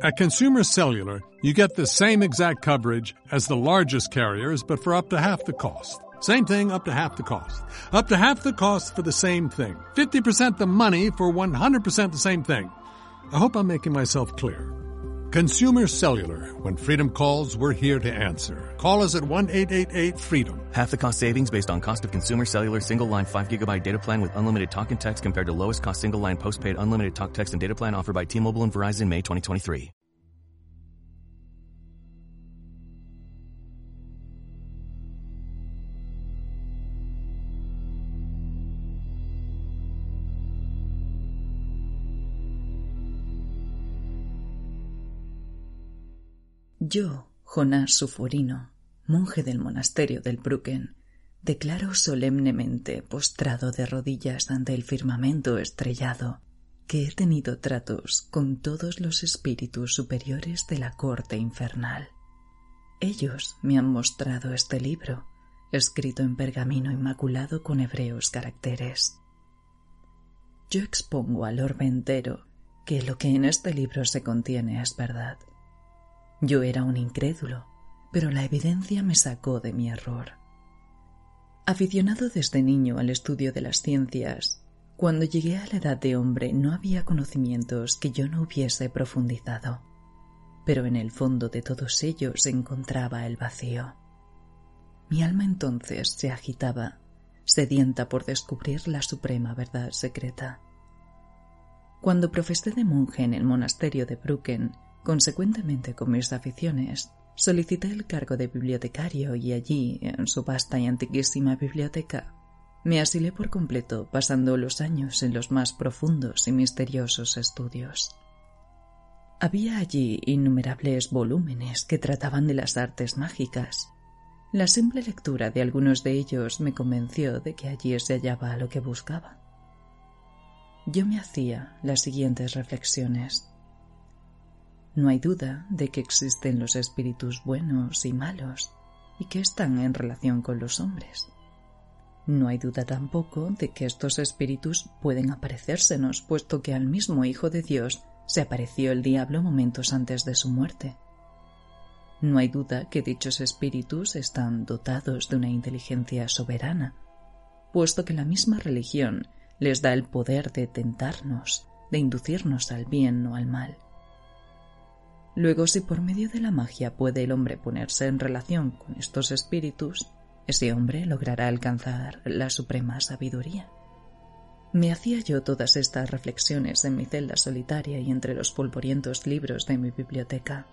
At Consumer Cellular, you get the same exact coverage as the largest carriers, but for up to half the cost. Same thing, up to half the cost. Up to half the cost for the same thing. 50% the money for 100% the same thing. I hope I'm making myself clear. Consumer Cellular. When freedom calls, we're here to answer. Call us at 1-888-FREEDOM. Half the cost savings based on cost of consumer cellular single line 5 gigabyte data plan with unlimited talk and text compared to lowest cost single line postpaid unlimited talk text and data plan offered by T-Mobile and Verizon May 2023. Yo, Jonás Sufurino, monje del monasterio del Brucken, declaro solemnemente, postrado de rodillas ante el firmamento estrellado, que he tenido tratos con todos los espíritus superiores de la corte infernal. Ellos me han mostrado este libro, escrito en pergamino inmaculado con hebreos caracteres. Yo expongo al orbe entero que lo que en este libro se contiene es verdad yo era un incrédulo, pero la evidencia me sacó de mi error. Aficionado desde niño al estudio de las ciencias, cuando llegué a la edad de hombre no había conocimientos que yo no hubiese profundizado, pero en el fondo de todos ellos se encontraba el vacío. Mi alma entonces se agitaba, sedienta por descubrir la suprema verdad secreta. Cuando profesé de monje en el monasterio de Brucken, Consecuentemente, con mis aficiones, solicité el cargo de bibliotecario y allí, en su vasta y antiquísima biblioteca, me asilé por completo, pasando los años en los más profundos y misteriosos estudios. Había allí innumerables volúmenes que trataban de las artes mágicas. La simple lectura de algunos de ellos me convenció de que allí se hallaba lo que buscaba. Yo me hacía las siguientes reflexiones. No hay duda de que existen los espíritus buenos y malos y que están en relación con los hombres. No hay duda tampoco de que estos espíritus pueden aparecérsenos, puesto que al mismo Hijo de Dios se apareció el diablo momentos antes de su muerte. No hay duda que dichos espíritus están dotados de una inteligencia soberana, puesto que la misma religión les da el poder de tentarnos, de inducirnos al bien o al mal. Luego, si por medio de la magia puede el hombre ponerse en relación con estos espíritus, ese hombre logrará alcanzar la suprema sabiduría. Me hacía yo todas estas reflexiones en mi celda solitaria y entre los polvorientos libros de mi biblioteca,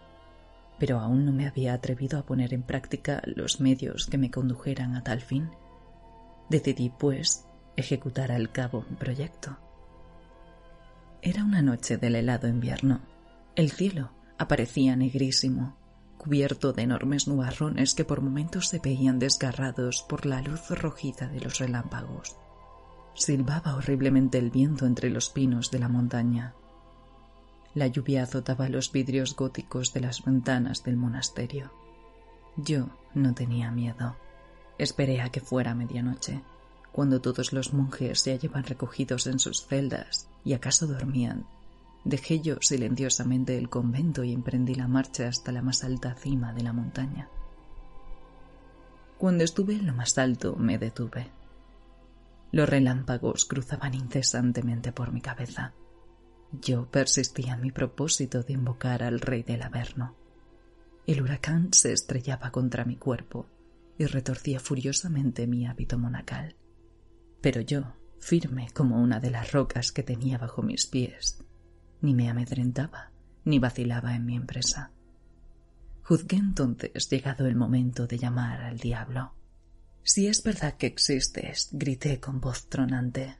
pero aún no me había atrevido a poner en práctica los medios que me condujeran a tal fin. Decidí, pues, ejecutar al cabo mi proyecto. Era una noche del helado invierno. El cielo aparecía negrísimo, cubierto de enormes nubarrones que por momentos se veían desgarrados por la luz rojiza de los relámpagos. Silbaba horriblemente el viento entre los pinos de la montaña. La lluvia azotaba los vidrios góticos de las ventanas del monasterio. Yo no tenía miedo. Esperé a que fuera medianoche, cuando todos los monjes se hallaban recogidos en sus celdas y acaso dormían Dejé yo silenciosamente el convento y emprendí la marcha hasta la más alta cima de la montaña. Cuando estuve en lo más alto me detuve. Los relámpagos cruzaban incesantemente por mi cabeza. Yo persistía en mi propósito de invocar al rey del Averno. El huracán se estrellaba contra mi cuerpo y retorcía furiosamente mi hábito monacal. Pero yo, firme como una de las rocas que tenía bajo mis pies, ni me amedrentaba, ni vacilaba en mi empresa. Juzgué entonces llegado el momento de llamar al diablo. Si es verdad que existes, grité con voz tronante.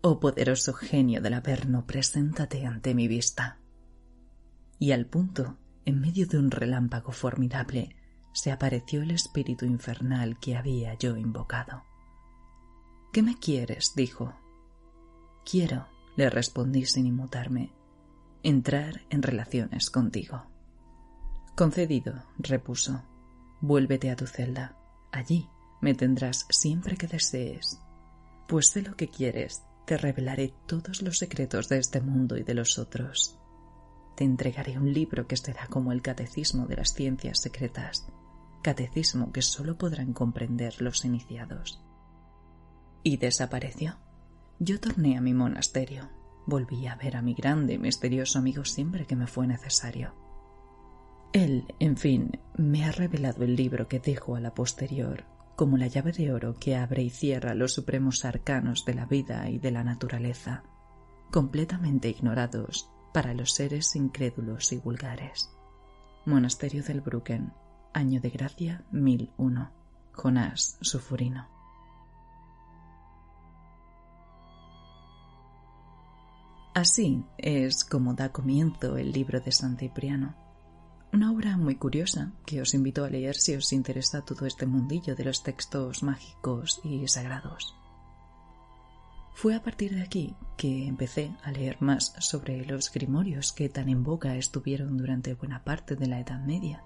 Oh poderoso genio del Averno, preséntate ante mi vista. Y al punto, en medio de un relámpago formidable, se apareció el espíritu infernal que había yo invocado. ¿Qué me quieres? dijo. Quiero, le respondí sin inmutarme, entrar en relaciones contigo. Concedido, repuso. Vuélvete a tu celda. Allí me tendrás siempre que desees. Pues sé lo que quieres, te revelaré todos los secretos de este mundo y de los otros. te entregaré un libro que será como el catecismo de las ciencias secretas, catecismo que solo podrán comprender los iniciados. Y desapareció. Yo torné a mi monasterio. Volví a ver a mi grande y misterioso amigo siempre que me fue necesario. Él, en fin, me ha revelado el libro que dejo a la posterior, como la llave de oro que abre y cierra los supremos arcanos de la vida y de la naturaleza, completamente ignorados para los seres incrédulos y vulgares. Monasterio del Brucken, año de gracia 1001. Jonás Sufurino. Así es como da comienzo el libro de San Cipriano una obra muy curiosa que os invito a leer si os interesa todo este mundillo de los textos mágicos y sagrados. Fue a partir de aquí que empecé a leer más sobre los grimorios que tan en boca estuvieron durante buena parte de la Edad Media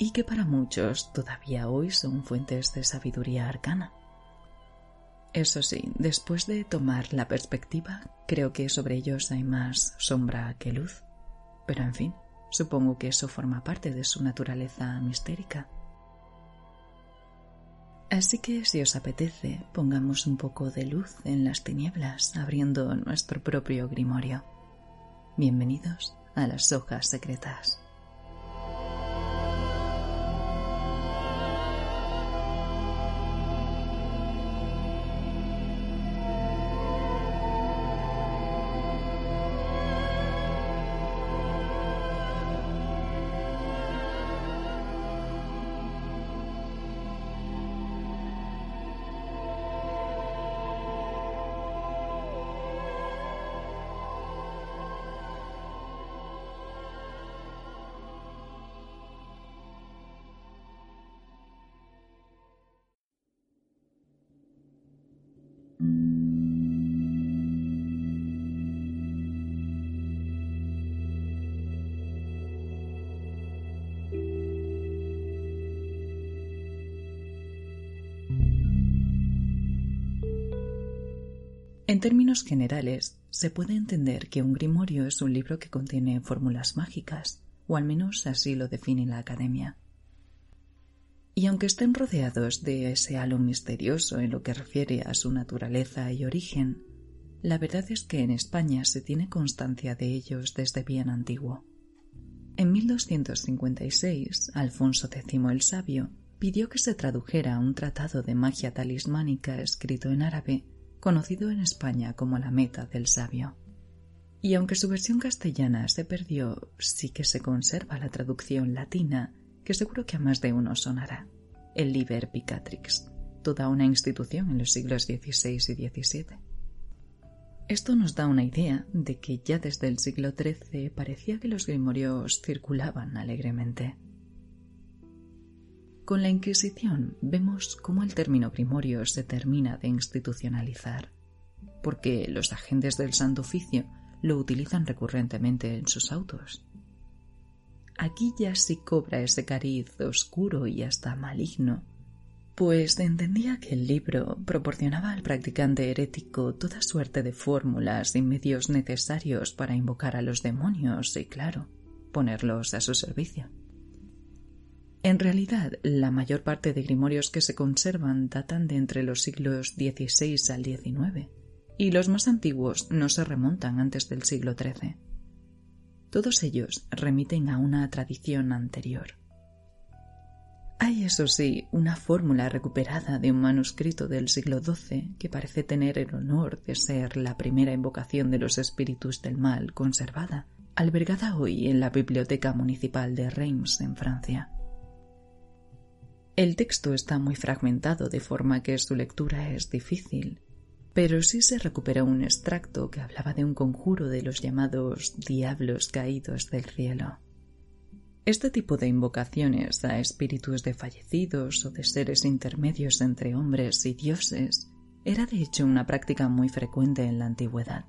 y que para muchos todavía hoy son fuentes de sabiduría arcana. Eso sí, después de tomar la perspectiva, creo que sobre ellos hay más sombra que luz. Pero en fin, Supongo que eso forma parte de su naturaleza mistérica. Así que si os apetece, pongamos un poco de luz en las tinieblas abriendo nuestro propio grimorio. Bienvenidos a las hojas secretas. En términos generales, se puede entender que un grimorio es un libro que contiene fórmulas mágicas, o al menos así lo define la Academia. Y aunque estén rodeados de ese halo misterioso en lo que refiere a su naturaleza y origen, la verdad es que en España se tiene constancia de ellos desde bien antiguo. En 1256, Alfonso X el Sabio pidió que se tradujera un tratado de magia talismánica escrito en árabe conocido en España como la Meta del Sabio. Y aunque su versión castellana se perdió, sí que se conserva la traducción latina, que seguro que a más de uno sonará, el Liber Picatrix, toda una institución en los siglos XVI y XVII. Esto nos da una idea de que ya desde el siglo XIII parecía que los grimorios circulaban alegremente. Con la Inquisición vemos cómo el término grimorio se termina de institucionalizar, porque los agentes del Santo Oficio lo utilizan recurrentemente en sus autos. Aquí ya sí cobra ese cariz oscuro y hasta maligno, pues entendía que el libro proporcionaba al practicante herético toda suerte de fórmulas y medios necesarios para invocar a los demonios y, claro, ponerlos a su servicio. En realidad, la mayor parte de grimorios que se conservan datan de entre los siglos XVI al XIX, y los más antiguos no se remontan antes del siglo XIII. Todos ellos remiten a una tradición anterior. Hay, eso sí, una fórmula recuperada de un manuscrito del siglo XII que parece tener el honor de ser la primera invocación de los espíritus del mal conservada, albergada hoy en la Biblioteca Municipal de Reims, en Francia. El texto está muy fragmentado de forma que su lectura es difícil, pero sí se recupera un extracto que hablaba de un conjuro de los llamados diablos caídos del cielo. Este tipo de invocaciones a espíritus de fallecidos o de seres intermedios entre hombres y dioses era de hecho una práctica muy frecuente en la antigüedad.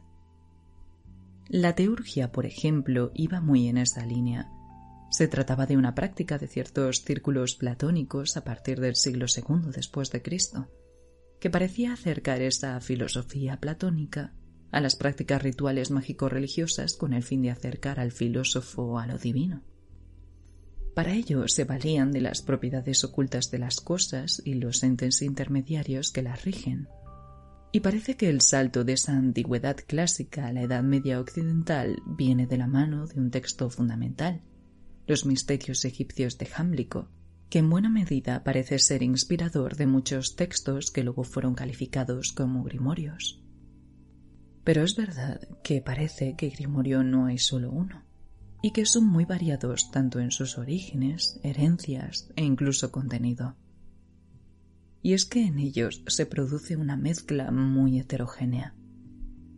La teurgia, por ejemplo, iba muy en esa línea, se trataba de una práctica de ciertos círculos platónicos a partir del siglo II después de Cristo, que parecía acercar esa filosofía platónica a las prácticas rituales mágico-religiosas con el fin de acercar al filósofo a lo divino. Para ello se valían de las propiedades ocultas de las cosas y los entes intermediarios que las rigen. Y parece que el salto de esa antigüedad clásica a la Edad Media occidental viene de la mano de un texto fundamental, los misterios egipcios de Jámblico, que en buena medida parece ser inspirador de muchos textos que luego fueron calificados como grimorios. Pero es verdad que parece que Grimorio no hay solo uno, y que son muy variados tanto en sus orígenes, herencias e incluso contenido. Y es que en ellos se produce una mezcla muy heterogénea,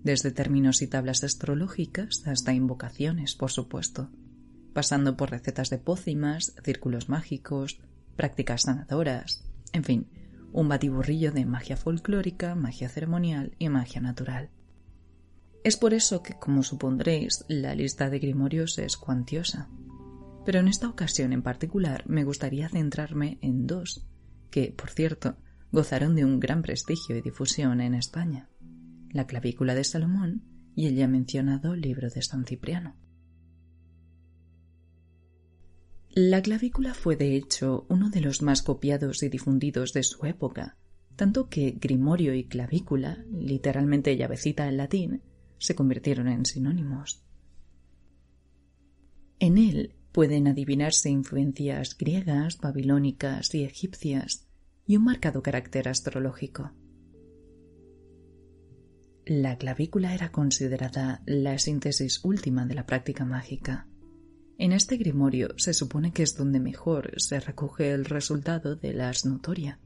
desde términos y tablas astrológicas hasta invocaciones, por supuesto, pasando por recetas de pócimas, círculos mágicos, prácticas sanadoras, en fin, un batiburrillo de magia folclórica, magia ceremonial y magia natural. Es por eso que, como supondréis, la lista de grimorios es cuantiosa. Pero en esta ocasión en particular me gustaría centrarme en dos, que, por cierto, gozaron de un gran prestigio y difusión en España, la clavícula de Salomón y el ya mencionado libro de San Cipriano. La clavícula fue de hecho uno de los más copiados y difundidos de su época, tanto que grimorio y clavícula, literalmente llavecita en latín, se convirtieron en sinónimos. En él pueden adivinarse influencias griegas, babilónicas y egipcias y un marcado carácter astrológico. La clavícula era considerada la síntesis última de la práctica mágica. En este grimorio se supone que es donde mejor se recoge el resultado de la notoria,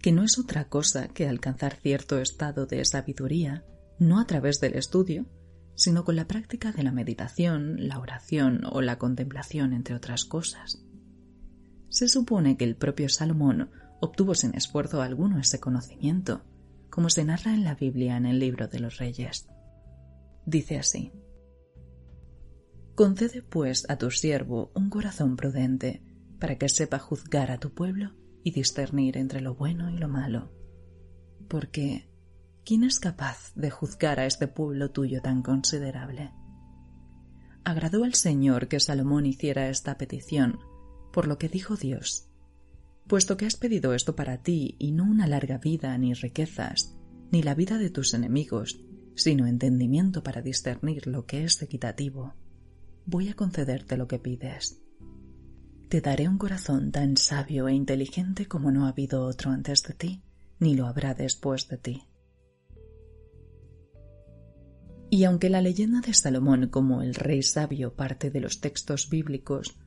que no es otra cosa que alcanzar cierto estado de sabiduría no a través del estudio, sino con la práctica de la meditación, la oración o la contemplación, entre otras cosas. Se supone que el propio Salomón obtuvo sin esfuerzo alguno ese conocimiento, como se narra en la Biblia en el libro de los Reyes. Dice así, Concede pues a tu siervo un corazón prudente, para que sepa juzgar a tu pueblo y discernir entre lo bueno y lo malo. Porque ¿quién es capaz de juzgar a este pueblo tuyo tan considerable? Agradó al Señor que Salomón hiciera esta petición, por lo que dijo Dios, puesto que has pedido esto para ti y no una larga vida ni riquezas, ni la vida de tus enemigos, sino entendimiento para discernir lo que es equitativo, voy a concederte lo que pides. Te daré un corazón tan sabio e inteligente como no ha habido otro antes de ti, ni lo habrá después de ti. Y aunque la leyenda de Salomón como el rey sabio parte de los textos bíblicos,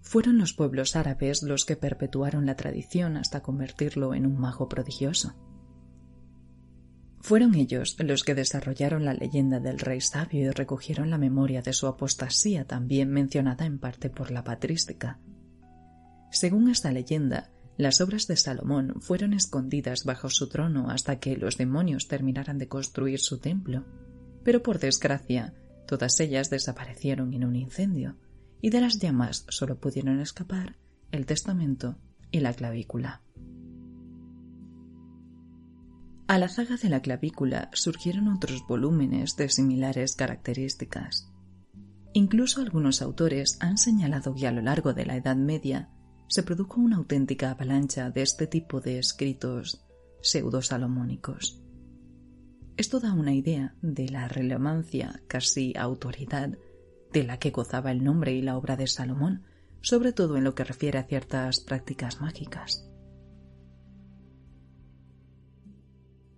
fueron los pueblos árabes los que perpetuaron la tradición hasta convertirlo en un mago prodigioso. Fueron ellos los que desarrollaron la leyenda del rey sabio y recogieron la memoria de su apostasía también mencionada en parte por la patrística. Según esta leyenda, las obras de Salomón fueron escondidas bajo su trono hasta que los demonios terminaran de construir su templo pero por desgracia todas ellas desaparecieron en un incendio, y de las llamas solo pudieron escapar el testamento y la clavícula. A la zaga de la clavícula surgieron otros volúmenes de similares características. Incluso algunos autores han señalado que a lo largo de la Edad Media se produjo una auténtica avalancha de este tipo de escritos pseudo-salomónicos. Esto da una idea de la relevancia, casi autoridad, de la que gozaba el nombre y la obra de Salomón, sobre todo en lo que refiere a ciertas prácticas mágicas.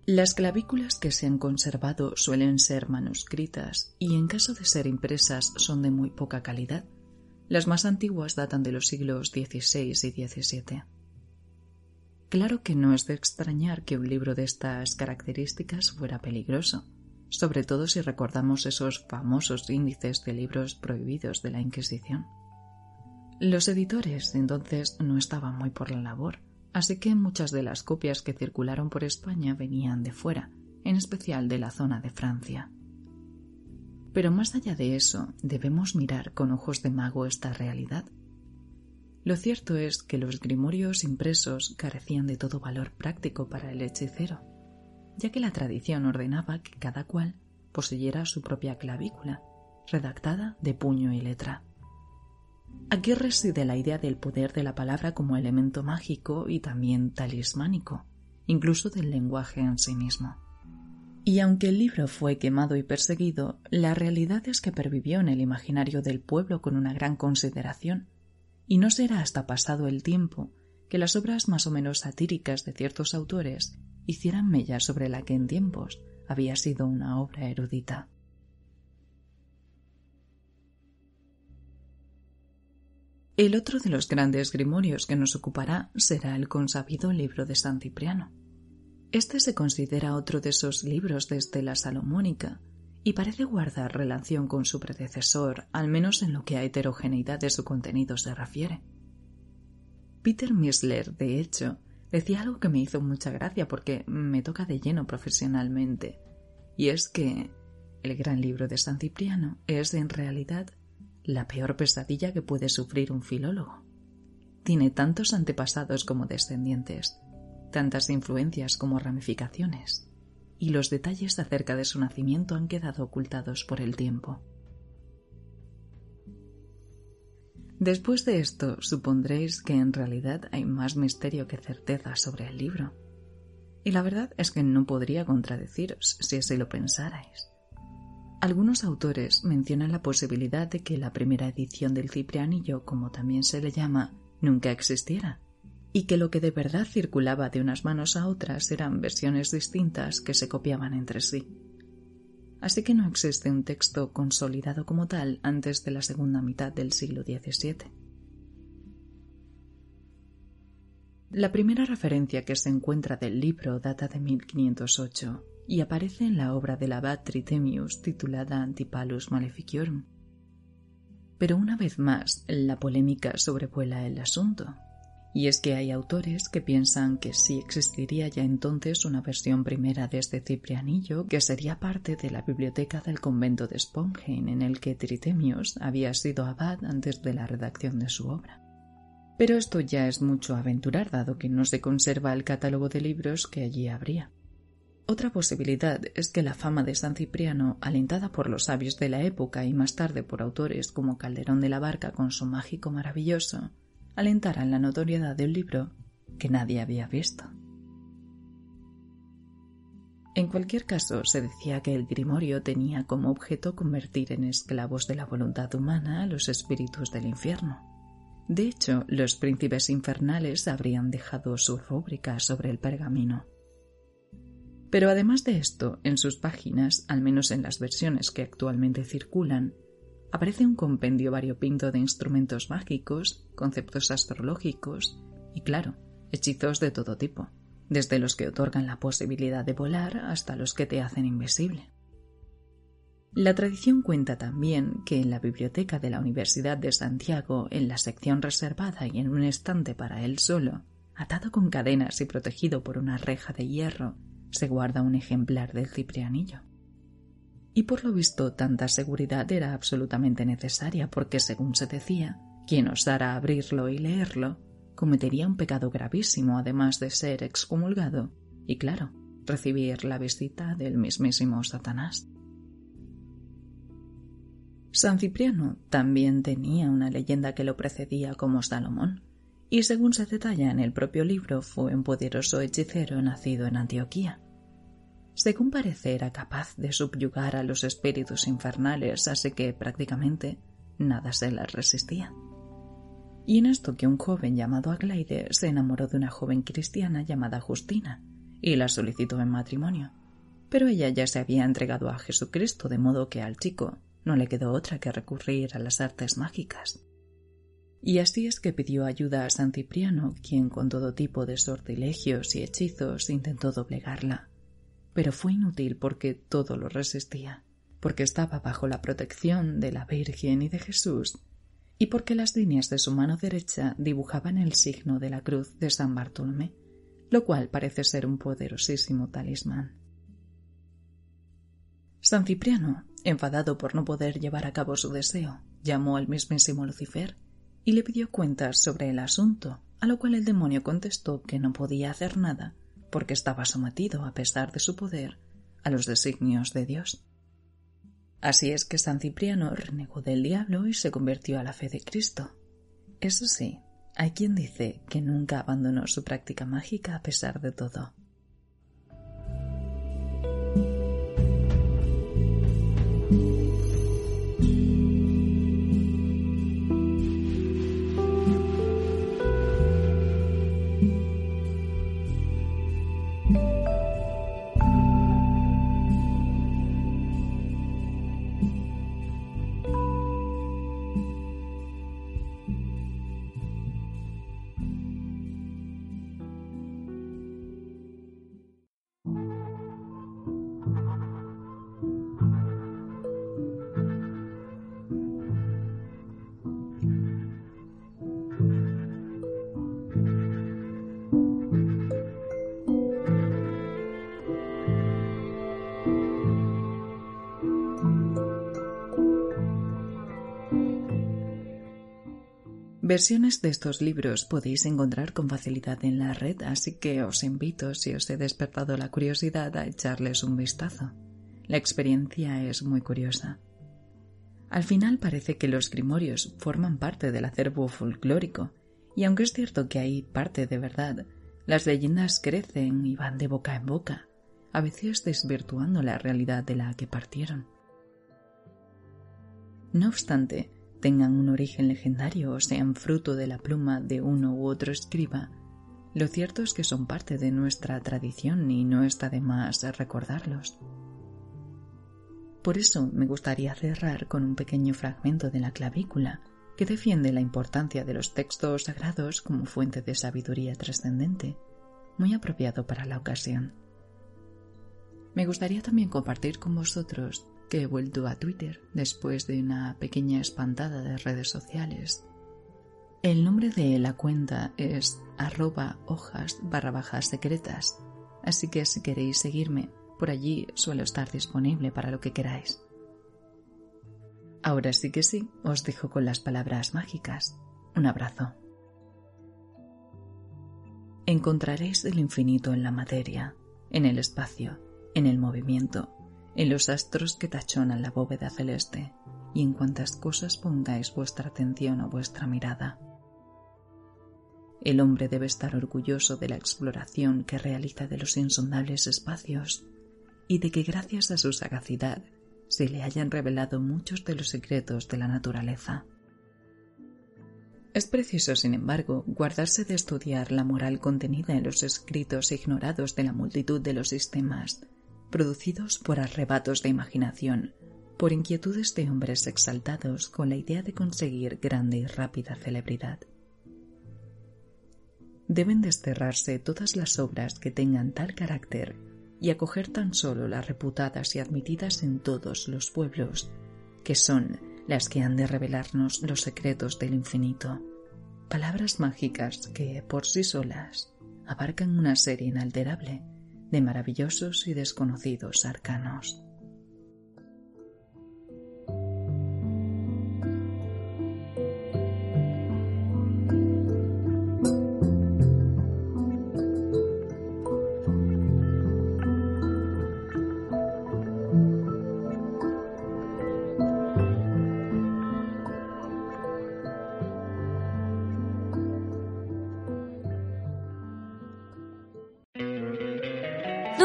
Las clavículas que se han conservado suelen ser manuscritas y en caso de ser impresas son de muy poca calidad. Las más antiguas datan de los siglos XVI y XVII. Claro que no es de extrañar que un libro de estas características fuera peligroso, sobre todo si recordamos esos famosos índices de libros prohibidos de la Inquisición. Los editores entonces no estaban muy por la labor, así que muchas de las copias que circularon por España venían de fuera, en especial de la zona de Francia. Pero más allá de eso, debemos mirar con ojos de mago esta realidad lo cierto es que los grimorios impresos carecían de todo valor práctico para el hechicero, ya que la tradición ordenaba que cada cual poseyera su propia clavícula, redactada de puño y letra. Aquí reside la idea del poder de la palabra como elemento mágico y también talismánico, incluso del lenguaje en sí mismo. Y aunque el libro fue quemado y perseguido, la realidad es que pervivió en el imaginario del pueblo con una gran consideración, y no será hasta pasado el tiempo que las obras más o menos satíricas de ciertos autores hicieran mella sobre la que en tiempos había sido una obra erudita. El otro de los grandes grimorios que nos ocupará será el consabido libro de San Cipriano. Este se considera otro de esos libros de estela salomónica y parece guardar relación con su predecesor, al menos en lo que a heterogeneidad de su contenido se refiere. Peter Misler, de hecho, decía algo que me hizo mucha gracia porque me toca de lleno profesionalmente, y es que el gran libro de San Cipriano es en realidad la peor pesadilla que puede sufrir un filólogo. Tiene tantos antepasados como descendientes, tantas influencias como ramificaciones, y los detalles acerca de su nacimiento han quedado ocultados por el tiempo. Después de esto, supondréis que en realidad hay más misterio que certeza sobre el libro. Y la verdad es que no podría contradeciros si así lo pensarais. Algunos autores mencionan la posibilidad de que la primera edición del Ciprianillo, como también se le llama, nunca existiera, y que lo que de verdad circulaba de unas manos a otras eran versiones distintas que se copiaban entre sí. Así que no existe un texto consolidado como tal antes de la segunda mitad del siglo XVII. La primera referencia que se encuentra del libro data de 1508 y aparece en la obra del abad Tritemius titulada Antipalus Maleficiorum. Pero una vez más, la polémica sobrevuela el asunto, y es que hay autores que piensan que sí existiría ya entonces una versión primera de este Ciprianillo que sería parte de la biblioteca del convento de Sponheim en el que Tritemius había sido abad antes de la redacción de su obra. Pero esto ya es mucho aventurar dado que no se conserva el catálogo de libros que allí habría. Otra posibilidad es que la fama de San Cipriano, alentada por los sabios de la época y más tarde por autores como Calderón de la Barca con su mágico maravilloso, alentaran la notoriedad de un libro que nadie había visto. En cualquier caso, se decía que el Grimorio tenía como objeto convertir en esclavos de la voluntad humana a los espíritus del infierno. De hecho, los príncipes infernales habrían dejado su rúbrica sobre el pergamino. Pero además de esto, en sus páginas, al menos en las versiones que actualmente circulan, aparece un compendio variopinto de instrumentos mágicos, conceptos astrológicos y, claro, hechizos de todo tipo, desde los que otorgan la posibilidad de volar hasta los que te hacen invisible. La tradición cuenta también que en la biblioteca de la Universidad de Santiago, en la sección reservada y en un estante para él solo, atado con cadenas y protegido por una reja de hierro, se guarda un ejemplar del ciprianillo y por lo visto tanta seguridad era absolutamente necesaria porque, según se decía, quien osara abrirlo y leerlo cometería un pecado gravísimo además de ser excomulgado y, claro, recibir la visita del mismísimo Satanás. San Cipriano también tenía una leyenda que lo precedía como Salomón, y según se detalla en el propio libro fue un poderoso hechicero nacido en Antioquía según parece era capaz de subyugar a los espíritus infernales, así que prácticamente nada se les resistía. Y en esto que un joven llamado Aglaide se enamoró de una joven cristiana llamada Justina y la solicitó en matrimonio. Pero ella ya se había entregado a Jesucristo, de modo que al chico no le quedó otra que recurrir a las artes mágicas. Y así es que pidió ayuda a San Cipriano, quien con todo tipo de sortilegios y hechizos intentó doblegarla pero fue inútil porque todo lo resistía, porque estaba bajo la protección de la Virgen y de Jesús, y porque las líneas de su mano derecha dibujaban el signo de la cruz de San Bartolomé, lo cual parece ser un poderosísimo talismán. San Cipriano, enfadado por no poder llevar a cabo su deseo, llamó al mismísimo Lucifer y le pidió cuentas sobre el asunto, a lo cual el demonio contestó que no podía hacer nada porque estaba sometido, a pesar de su poder, a los designios de Dios. Así es que San Cipriano renegó del diablo y se convirtió a la fe de Cristo. Eso sí, hay quien dice que nunca abandonó su práctica mágica a pesar de todo. Versiones de estos libros podéis encontrar con facilidad en la red, así que os invito, si os he despertado la curiosidad, a echarles un vistazo. La experiencia es muy curiosa. Al final parece que los grimorios forman parte del acervo folclórico, y aunque es cierto que hay parte de verdad, las leyendas crecen y van de boca en boca, a veces desvirtuando la realidad de la que partieron. No obstante, tengan un origen legendario o sean fruto de la pluma de uno u otro escriba, lo cierto es que son parte de nuestra tradición y no está de más recordarlos. Por eso me gustaría cerrar con un pequeño fragmento de la clavícula que defiende la importancia de los textos sagrados como fuente de sabiduría trascendente, muy apropiado para la ocasión. Me gustaría también compartir con vosotros que he vuelto a Twitter después de una pequeña espantada de redes sociales. El nombre de la cuenta es arroba hojas barra bajas secretas, así que si queréis seguirme, por allí suelo estar disponible para lo que queráis. Ahora sí que sí, os dejo con las palabras mágicas. Un abrazo. Encontraréis el infinito en la materia, en el espacio, en el movimiento, en los astros que tachonan la bóveda celeste y en cuantas cosas pongáis vuestra atención o vuestra mirada. El hombre debe estar orgulloso de la exploración que realiza de los insondables espacios y de que gracias a su sagacidad se le hayan revelado muchos de los secretos de la naturaleza. Es preciso, sin embargo, guardarse de estudiar la moral contenida en los escritos ignorados de la multitud de los sistemas producidos por arrebatos de imaginación, por inquietudes de hombres exaltados con la idea de conseguir grande y rápida celebridad. Deben desterrarse todas las obras que tengan tal carácter y acoger tan solo las reputadas y admitidas en todos los pueblos, que son las que han de revelarnos los secretos del infinito, palabras mágicas que, por sí solas, abarcan una serie inalterable de maravillosos y desconocidos arcanos.